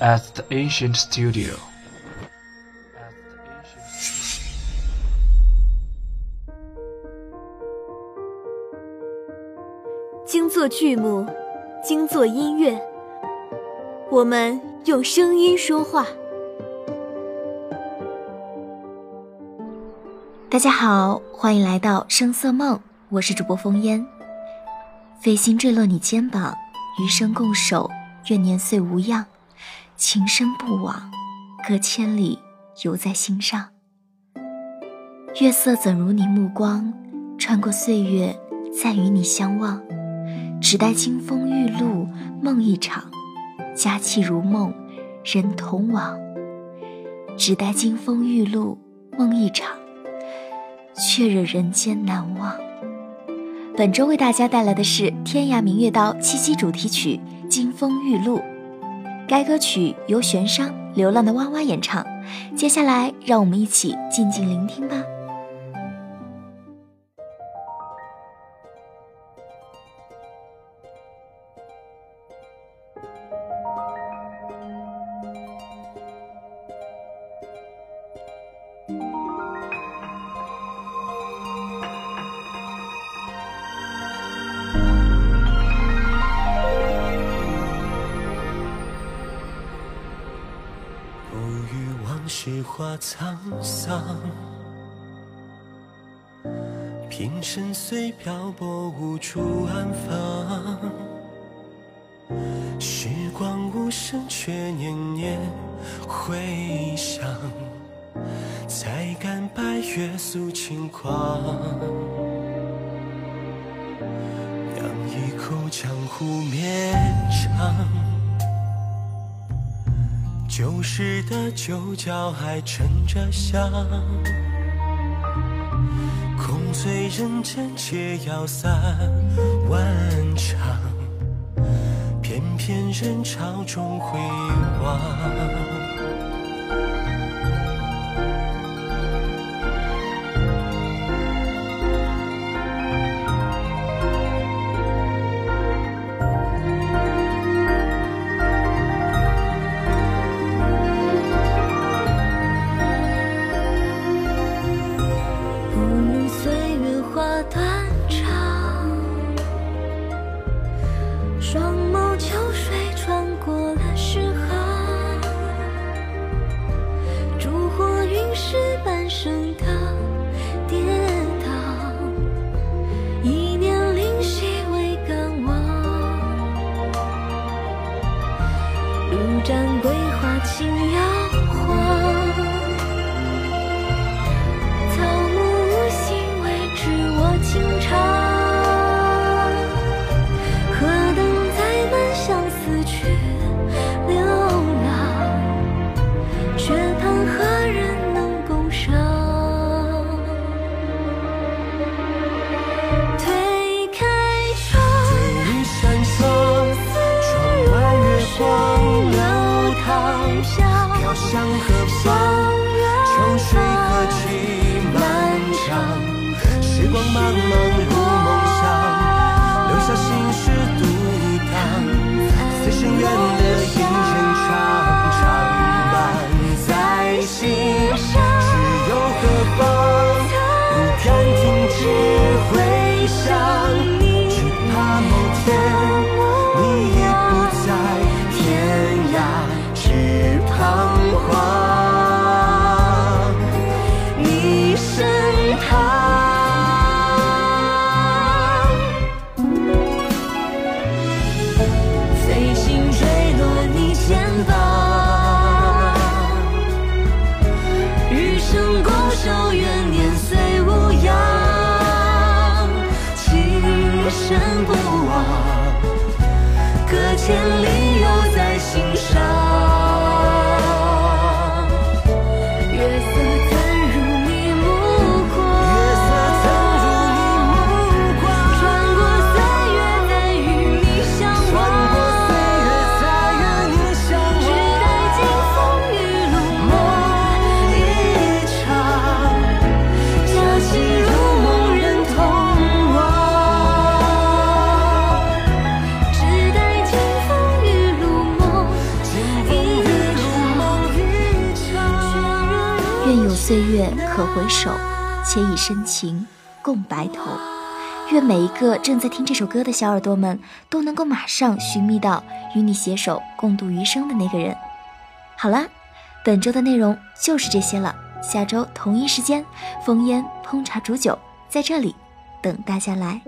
at the ancient studio. 精作剧目，精作音乐，我们用声音说话。大家好，欢迎来到声色梦，我是主播风烟。飞星坠落你肩膀，余生共守，愿年岁无恙。情深不枉，隔千里犹在心上。月色怎如你目光，穿过岁月，再与你相望。只待金风玉露梦一场，佳期如梦，人同往。只待金风玉露梦一场，却惹人间难忘。本周为大家带来的是《天涯明月刀》七夕主题曲《金风玉露》。该歌曲由玄商流浪的娃娃演唱，接下来让我们一起静静聆听吧。是花沧桑，平生虽漂泊无处安放，时光无声却念念回响，才敢白月诉轻狂，酿一口江湖绵长。旧时的酒窖还沉着香，空醉人间且要散万场，偏偏人潮中回望。江河畔。千里犹在心上。岁月可回首，且以深情共白头。愿每一个正在听这首歌的小耳朵们，都能够马上寻觅到与你携手共度余生的那个人。好啦，本周的内容就是这些了。下周同一时间，烽烟烹茶煮酒，在这里等大家来。